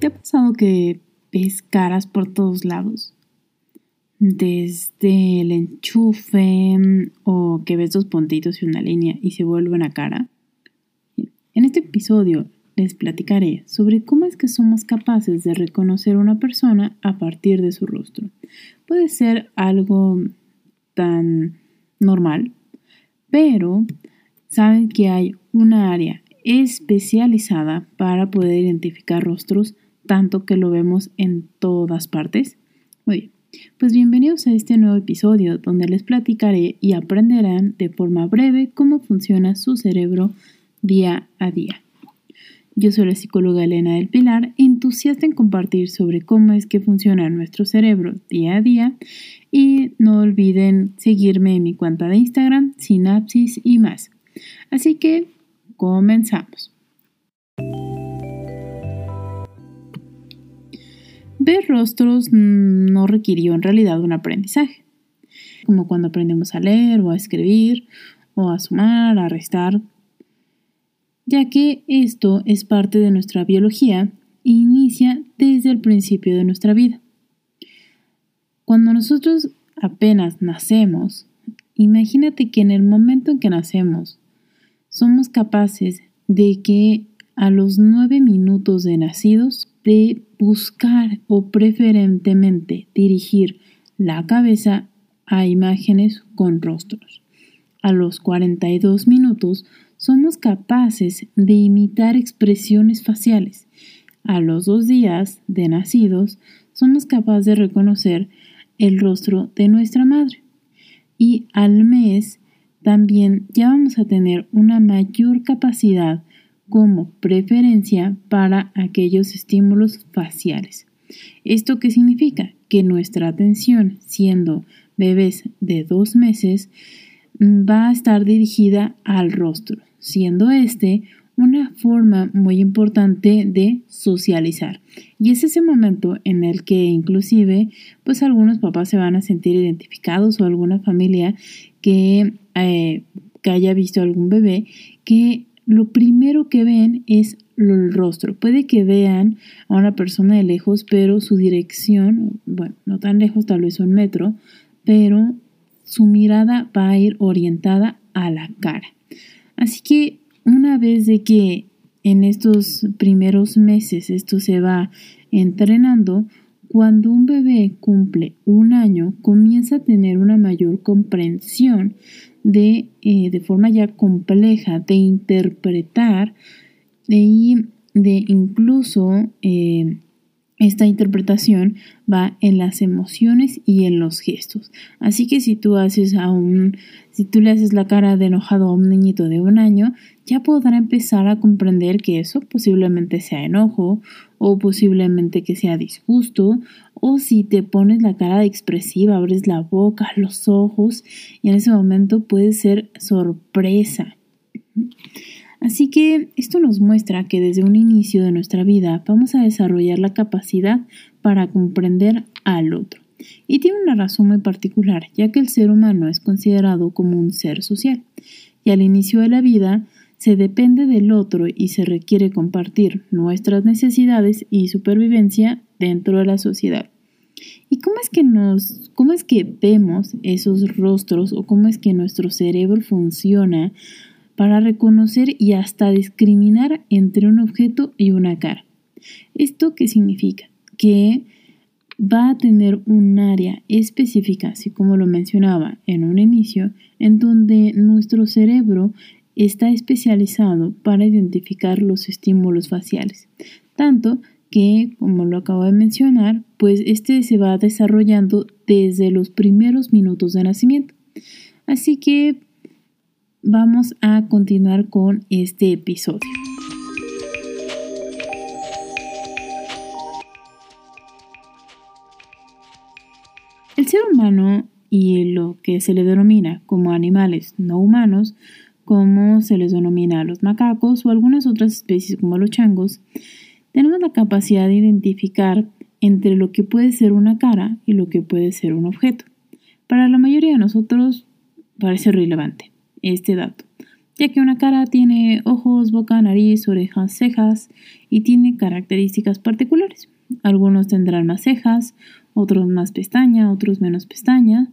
¿Te ha pasado que ves caras por todos lados? Desde el enchufe o que ves dos puntitos y una línea y se vuelve una cara. En este episodio les platicaré sobre cómo es que somos capaces de reconocer a una persona a partir de su rostro. Puede ser algo tan normal, pero saben que hay una área especializada para poder identificar rostros tanto que lo vemos en todas partes. Muy bien, pues bienvenidos a este nuevo episodio donde les platicaré y aprenderán de forma breve cómo funciona su cerebro día a día. Yo soy la psicóloga Elena del Pilar, entusiasta en compartir sobre cómo es que funciona nuestro cerebro día a día y no olviden seguirme en mi cuenta de Instagram, Sinapsis y más. Así que comenzamos. Ver rostros no requirió en realidad un aprendizaje, como cuando aprendemos a leer o a escribir o a sumar, a restar, ya que esto es parte de nuestra biología e inicia desde el principio de nuestra vida. Cuando nosotros apenas nacemos, imagínate que en el momento en que nacemos, somos capaces de que a los nueve minutos de nacidos, de buscar o preferentemente dirigir la cabeza a imágenes con rostros. A los 42 minutos somos capaces de imitar expresiones faciales. A los dos días de nacidos, somos capaces de reconocer el rostro de nuestra madre. Y al mes, también ya vamos a tener una mayor capacidad como preferencia para aquellos estímulos faciales. ¿Esto qué significa? Que nuestra atención, siendo bebés de dos meses, va a estar dirigida al rostro siendo este una forma muy importante de socializar. Y es ese momento en el que inclusive pues algunos papás se van a sentir identificados o alguna familia que, eh, que haya visto algún bebé que lo primero que ven es el rostro. Puede que vean a una persona de lejos, pero su dirección, bueno, no tan lejos, tal vez un metro, pero su mirada va a ir orientada a la cara. Así que una vez de que en estos primeros meses esto se va entrenando, cuando un bebé cumple un año, comienza a tener una mayor comprensión de, eh, de forma ya compleja de interpretar y de incluso eh, esta interpretación va en las emociones y en los gestos. Así que si tú haces a un, le haces la cara de enojado a un niñito de un año, ya podrá empezar a comprender que eso posiblemente sea enojo o posiblemente que sea disgusto o si te pones la cara de expresiva, abres la boca, los ojos y en ese momento puede ser sorpresa. Así que esto nos muestra que desde un inicio de nuestra vida vamos a desarrollar la capacidad para comprender al otro. Y tiene una razón muy particular, ya que el ser humano es considerado como un ser social. Y al inicio de la vida se depende del otro y se requiere compartir nuestras necesidades y supervivencia dentro de la sociedad. ¿Y cómo es que nos, cómo es que vemos esos rostros o cómo es que nuestro cerebro funciona para reconocer y hasta discriminar entre un objeto y una cara. ¿Esto qué significa? Que va a tener un área específica, así como lo mencionaba en un inicio, en donde nuestro cerebro está especializado para identificar los estímulos faciales. Tanto que, como lo acabo de mencionar, pues este se va desarrollando desde los primeros minutos de nacimiento. Así que vamos a continuar con este episodio. El ser humano y lo que se le denomina como animales no humanos, como se les denomina a los macacos o algunas otras especies como los changos, tenemos la capacidad de identificar entre lo que puede ser una cara y lo que puede ser un objeto. Para la mayoría de nosotros parece relevante este dato, ya que una cara tiene ojos, boca, nariz, orejas, cejas y tiene características particulares. Algunos tendrán más cejas, otros más pestaña, otros menos pestaña.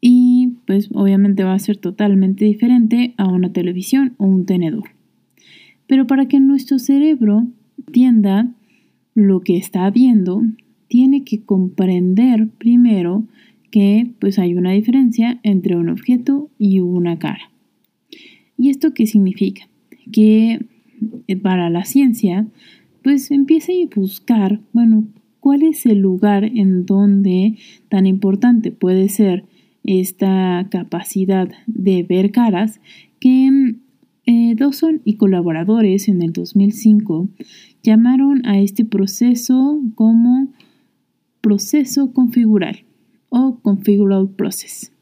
Y pues obviamente va a ser totalmente diferente a una televisión o un tenedor. Pero para que nuestro cerebro entienda lo que está viendo, tiene que comprender primero que pues hay una diferencia entre un objeto y una cara. ¿Y esto qué significa? Que eh, para la ciencia pues empieza a buscar, bueno, cuál es el lugar en donde tan importante puede ser esta capacidad de ver caras que eh, Dawson y colaboradores en el 2005 llamaron a este proceso como proceso configural o configural process.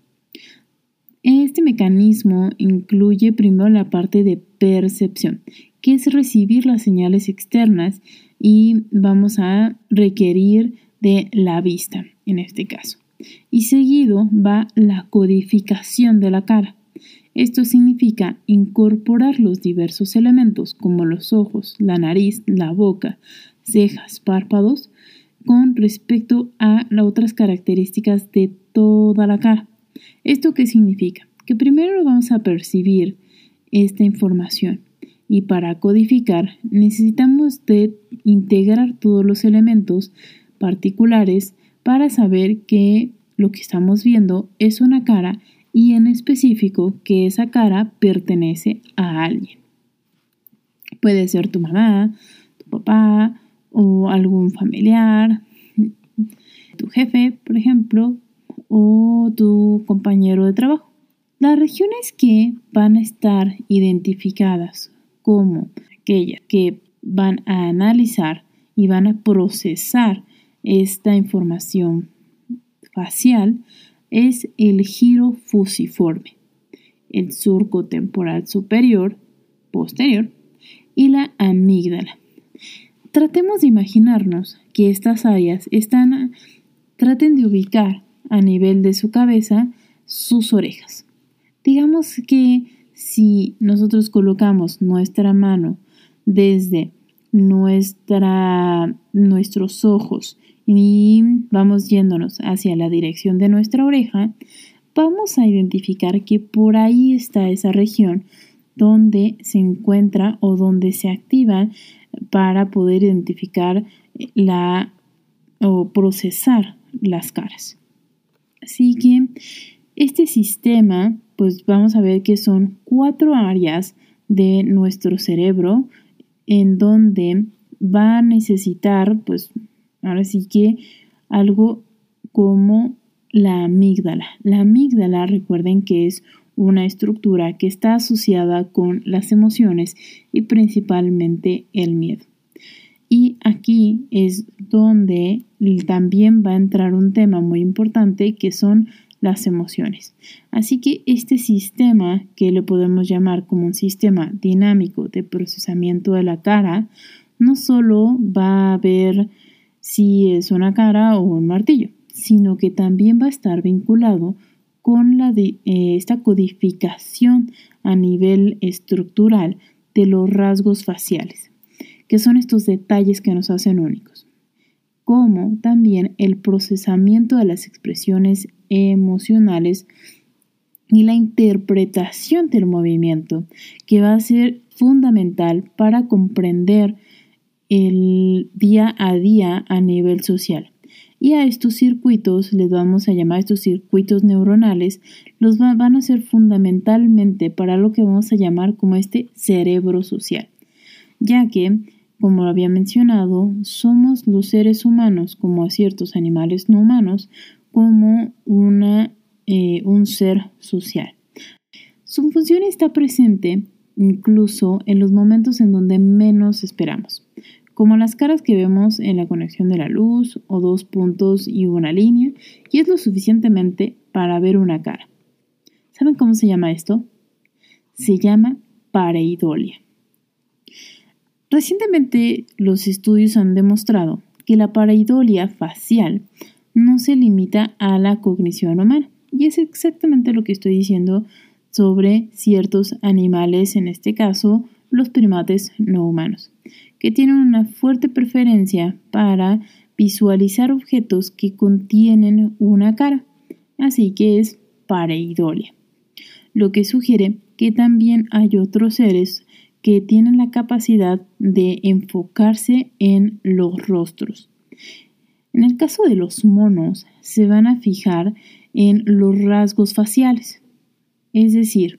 Este mecanismo incluye primero la parte de percepción, que es recibir las señales externas y vamos a requerir de la vista en este caso. Y seguido va la codificación de la cara. Esto significa incorporar los diversos elementos como los ojos, la nariz, la boca, cejas, párpados, con respecto a las otras características de toda la cara. ¿Esto qué significa? Que primero vamos a percibir esta información y para codificar necesitamos de integrar todos los elementos particulares para saber que lo que estamos viendo es una cara y en específico que esa cara pertenece a alguien. Puede ser tu mamá, tu papá o algún familiar, tu jefe, por ejemplo, o tu compañero de trabajo. Las regiones que van a estar identificadas como aquellas que van a analizar y van a procesar esta información facial es el giro fusiforme, el surco temporal superior, posterior y la amígdala. Tratemos de imaginarnos que estas áreas están, traten de ubicar a nivel de su cabeza sus orejas. Digamos que si nosotros colocamos nuestra mano desde nuestra, nuestros ojos y vamos yéndonos hacia la dirección de nuestra oreja, vamos a identificar que por ahí está esa región donde se encuentra o donde se activa para poder identificar la o procesar las caras. Así que este sistema, pues vamos a ver que son cuatro áreas de nuestro cerebro en donde va a necesitar, pues ahora sí que algo como la amígdala. La amígdala, recuerden que es una estructura que está asociada con las emociones y principalmente el miedo. Y aquí es donde también va a entrar un tema muy importante que son las emociones. Así que este sistema, que le podemos llamar como un sistema dinámico de procesamiento de la cara, no solo va a ver si es una cara o un martillo, sino que también va a estar vinculado con eh, esta codificación a nivel estructural de los rasgos faciales, que son estos detalles que nos hacen únicos como también el procesamiento de las expresiones emocionales y la interpretación del movimiento, que va a ser fundamental para comprender el día a día a nivel social. Y a estos circuitos les vamos a llamar estos circuitos neuronales, los van a ser fundamentalmente para lo que vamos a llamar como este cerebro social, ya que como había mencionado, somos los seres humanos, como a ciertos animales no humanos, como una, eh, un ser social. Su función está presente incluso en los momentos en donde menos esperamos, como las caras que vemos en la conexión de la luz o dos puntos y una línea, y es lo suficientemente para ver una cara. ¿Saben cómo se llama esto? Se llama pareidolia. Recientemente los estudios han demostrado que la pareidolia facial no se limita a la cognición humana. Y es exactamente lo que estoy diciendo sobre ciertos animales, en este caso los primates no humanos, que tienen una fuerte preferencia para visualizar objetos que contienen una cara, así que es pareidolia, lo que sugiere que también hay otros seres que tienen la capacidad de enfocarse en los rostros. En el caso de los monos, se van a fijar en los rasgos faciales, es decir,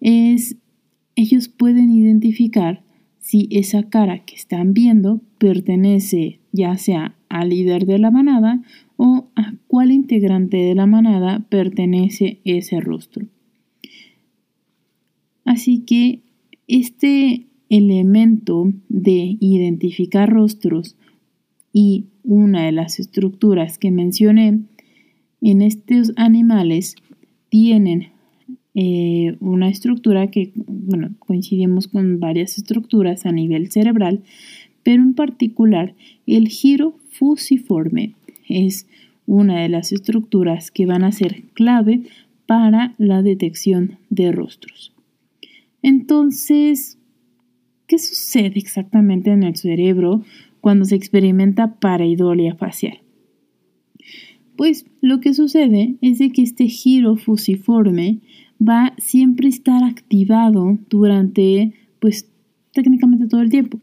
ellos pueden identificar si esa cara que están viendo pertenece ya sea al líder de la manada o a cuál integrante de la manada pertenece ese rostro. Así que este elemento de identificar rostros y una de las estructuras que mencioné en estos animales tienen eh, una estructura que, bueno, coincidimos con varias estructuras a nivel cerebral, pero en particular el giro fusiforme es una de las estructuras que van a ser clave para la detección de rostros. Entonces, ¿qué sucede exactamente en el cerebro cuando se experimenta pareidolia facial? Pues lo que sucede es de que este giro fusiforme va siempre estar activado durante, pues técnicamente todo el tiempo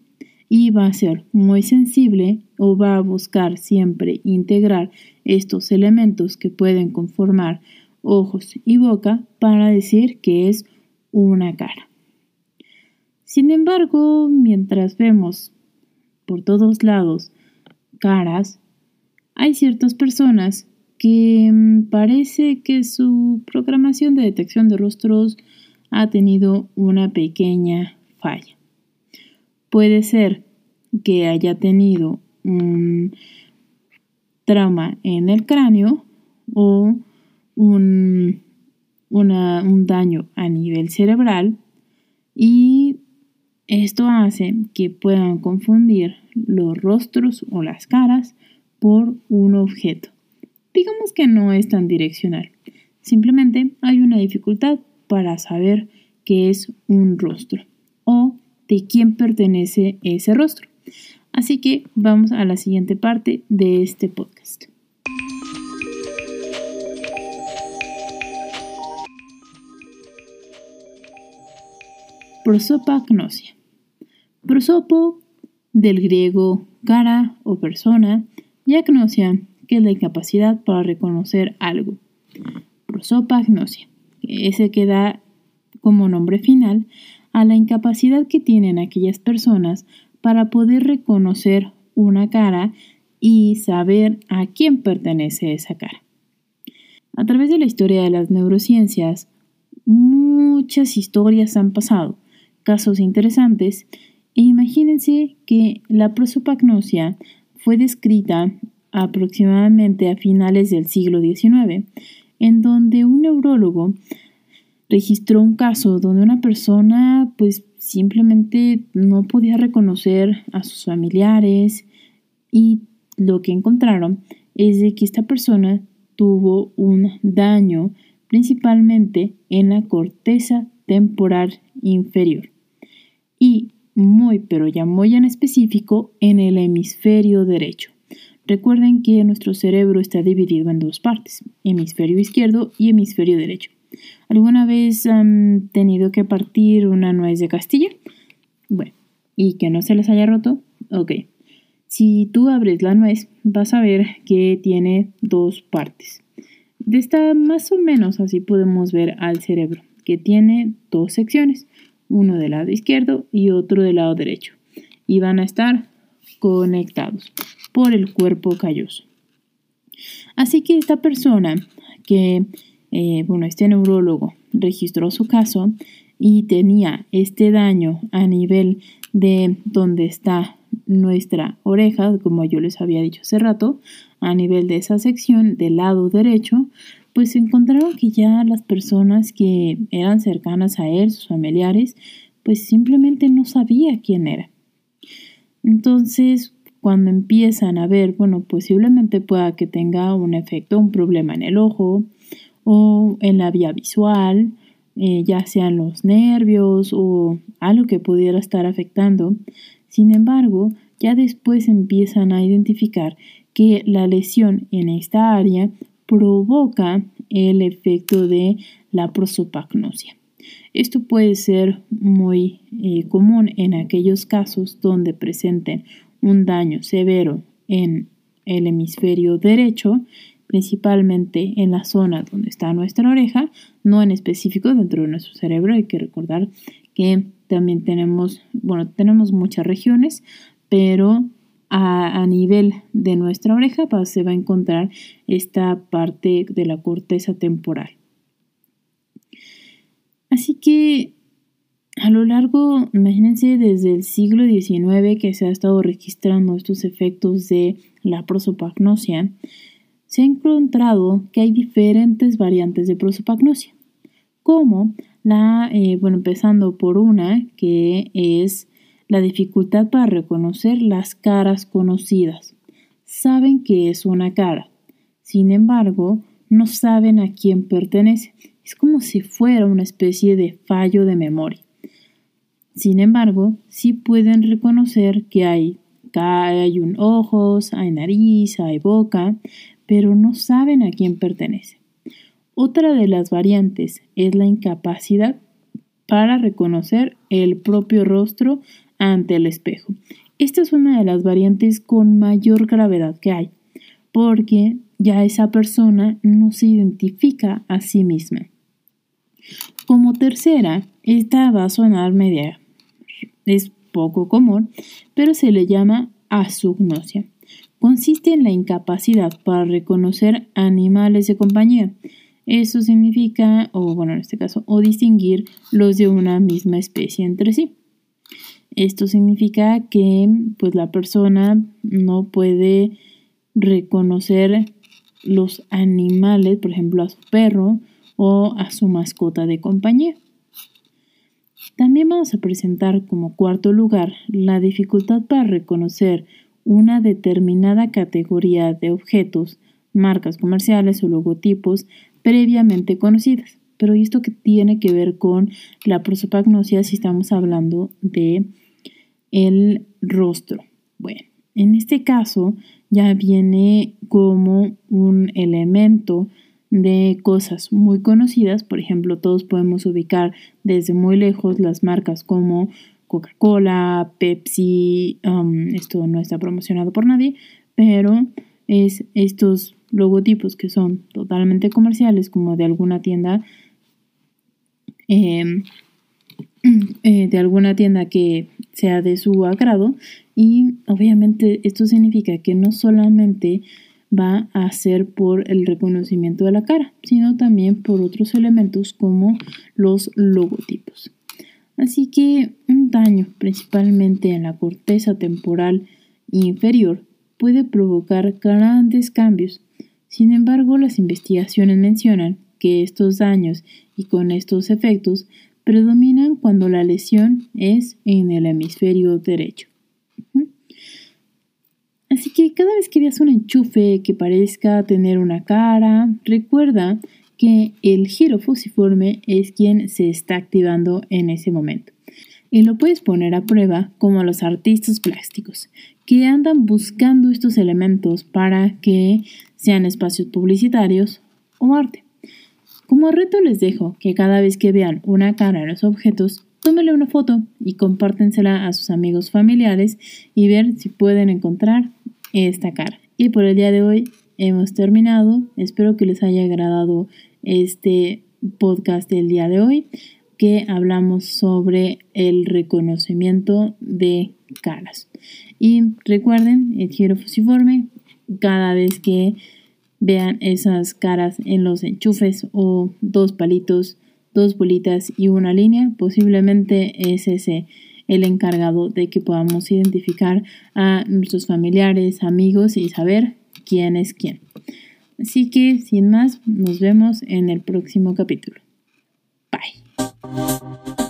y va a ser muy sensible o va a buscar siempre integrar estos elementos que pueden conformar ojos y boca para decir que es una cara. Sin embargo, mientras vemos por todos lados caras, hay ciertas personas que mm, parece que su programación de detección de rostros ha tenido una pequeña falla. Puede ser que haya tenido un trauma en el cráneo o un, un daño a nivel cerebral y esto hace que puedan confundir los rostros o las caras por un objeto. Digamos que no es tan direccional. Simplemente hay una dificultad para saber qué es un rostro o de quién pertenece ese rostro. Así que vamos a la siguiente parte de este podcast. Prosopagnosia. Prosopo, del griego cara o persona, y agnosia, que es la incapacidad para reconocer algo. Prosopagnosia, ese que da como nombre final a la incapacidad que tienen aquellas personas para poder reconocer una cara y saber a quién pertenece esa cara. A través de la historia de las neurociencias, muchas historias han pasado, casos interesantes, e imagínense que la prosopagnosia fue descrita aproximadamente a finales del siglo XIX, en donde un neurólogo registró un caso donde una persona pues simplemente no podía reconocer a sus familiares y lo que encontraron es de que esta persona tuvo un daño principalmente en la corteza temporal inferior y muy pero ya muy en específico en el hemisferio derecho. Recuerden que nuestro cerebro está dividido en dos partes, hemisferio izquierdo y hemisferio derecho. ¿Alguna vez han tenido que partir una nuez de Castilla? Bueno, ¿y que no se les haya roto? Ok. Si tú abres la nuez, vas a ver que tiene dos partes. De esta más o menos así podemos ver al cerebro, que tiene dos secciones, uno del lado izquierdo y otro del lado derecho, y van a estar conectados por el cuerpo calloso. Así que esta persona que eh, bueno, este neurólogo registró su caso y tenía este daño a nivel de donde está nuestra oreja, como yo les había dicho hace rato, a nivel de esa sección del lado derecho, pues encontraron que ya las personas que eran cercanas a él, sus familiares, pues simplemente no sabía quién era. Entonces, cuando empiezan a ver, bueno, posiblemente pueda que tenga un efecto, un problema en el ojo, o en la vía visual eh, ya sean los nervios o algo que pudiera estar afectando. Sin embargo, ya después empiezan a identificar que la lesión en esta área provoca el efecto de la prosopagnosia. Esto puede ser muy eh, común en aquellos casos donde presenten un daño severo en el hemisferio derecho, principalmente en la zona donde está nuestra oreja, no en específico dentro de nuestro cerebro. Hay que recordar que también tenemos, bueno, tenemos muchas regiones, pero a, nivel de nuestra oreja se va a encontrar esta parte de la corteza temporal. Así que a lo largo, imagínense, desde el siglo XIX que se ha estado registrando estos efectos de la prosopagnosia, se ha encontrado que hay diferentes variantes de prosopagnosia, como la, eh, bueno, empezando por una que es la dificultad para reconocer las caras conocidas. Saben que es una cara, sin embargo, no saben a quién pertenece. Es como si fuera una especie de fallo de memoria. Sin embargo, sí pueden reconocer que hay, hay un ojos, hay nariz, hay boca, pero no saben a quién pertenece. Otra de las variantes es la incapacidad para reconocer el propio rostro ante el espejo. Esta es una de las variantes con mayor gravedad que hay, porque ya esa persona no se identifica a sí misma. Como tercera, esta va a sonar media. Es poco común, pero se le llama asugnosia. Consiste en la incapacidad para reconocer animales de compañía. Eso significa, o bueno, en este caso, o distinguir los de una misma especie entre sí. Esto significa que pues la persona no puede reconocer los animales, por ejemplo a su perro o a su mascota de compañía. También vamos a presentar como cuarto lugar la dificultad para reconocer una determinada categoría de objetos, marcas comerciales o logotipos previamente conocidas. Pero esto que tiene que ver con la prosopagnosia si estamos hablando de el rostro. Bueno, en este caso ya viene como un elemento de cosas muy conocidas, por ejemplo, todos podemos ubicar desde muy lejos las marcas como Coca-Cola, Pepsi, um, esto no está promocionado por nadie, pero es estos logotipos que son totalmente comerciales, como de alguna tienda, em, eh, de alguna tienda que sea de su agrado y obviamente esto significa que no solamente va a ser por el reconocimiento de la cara, sino también por otros elementos como los logotipos. Así que un daño principalmente en la corteza temporal inferior puede provocar grandes cambios. Sin embargo, las investigaciones mencionan que estos daños y con estos efectos predominan cuando la lesión es en el hemisferio derecho. Así que cada vez que veas un enchufe que parezca tener una cara, recuerda que el giro fusiforme es quien se está activando en ese momento. Y lo puedes poner a prueba como los artistas plásticos, que andan buscando estos elementos para que sean espacios publicitarios o arte. Como reto les dejo que cada vez que vean una cara en los objetos, tómenle una foto y compártensela a sus amigos familiares y ver si pueden encontrar esta cara. Y por el día de hoy hemos terminado. Espero que les haya agradado este podcast del día de hoy que hablamos sobre el reconocimiento de caras. Y recuerden, el giro fusiforme, cada vez que Vean esas caras en los enchufes o dos palitos, dos bolitas y una línea. Posiblemente es ese el encargado de que podamos identificar a nuestros familiares, amigos y saber quién es quién. Así que, sin más, nos vemos en el próximo capítulo. Bye.